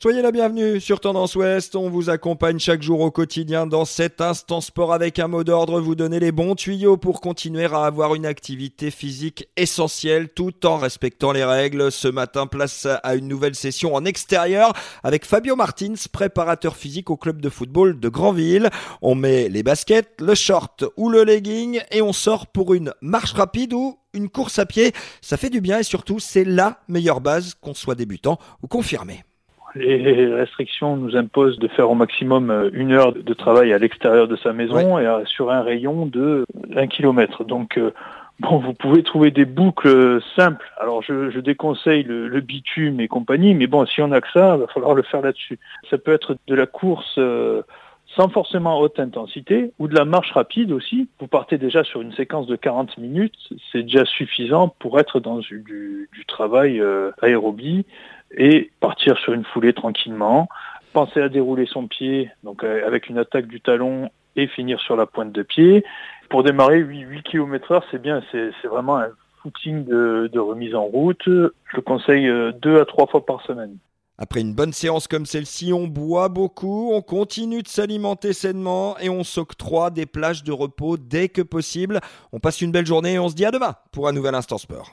Soyez la bienvenue sur Tendance Ouest. On vous accompagne chaque jour au quotidien dans cet instant sport avec un mot d'ordre, vous donner les bons tuyaux pour continuer à avoir une activité physique essentielle tout en respectant les règles. Ce matin, place à une nouvelle session en extérieur avec Fabio Martins, préparateur physique au club de football de Granville. On met les baskets, le short ou le legging et on sort pour une marche rapide ou une course à pied. Ça fait du bien et surtout, c'est la meilleure base qu'on soit débutant ou confirmé les restrictions nous imposent de faire au maximum euh, une heure de travail à l'extérieur de sa maison et sur un rayon de 1 km. Donc euh, Bon, vous pouvez trouver des boucles simples. Alors, je, déconseille le, bitume et compagnie, mais bon, si on a que ça, il va falloir le faire là-dessus. Ça peut être de la course euh, sans forcément haute intensité ou de la marche rapide aussi. Vous partez déjà sur une séquence de 40 minutes, c'est déjà suffisant pour être dans du, travail aérobie et partir sur une foulée tranquillement. Penser à dérouler son pied, donc euh, avec une attaque du talon et finir sur la pointe de pied. Pour démarrer 8, 8 km heure, c'est bien, c'est vraiment un footing de, de, remise en route. Je le conseille euh, deux à trois fois par semaine. Après une bonne séance comme celle-ci, on boit beaucoup, on continue de s'alimenter sainement et on s'octroie des plages de repos dès que possible. On passe une belle journée et on se dit à demain pour un nouvel Instant Sport.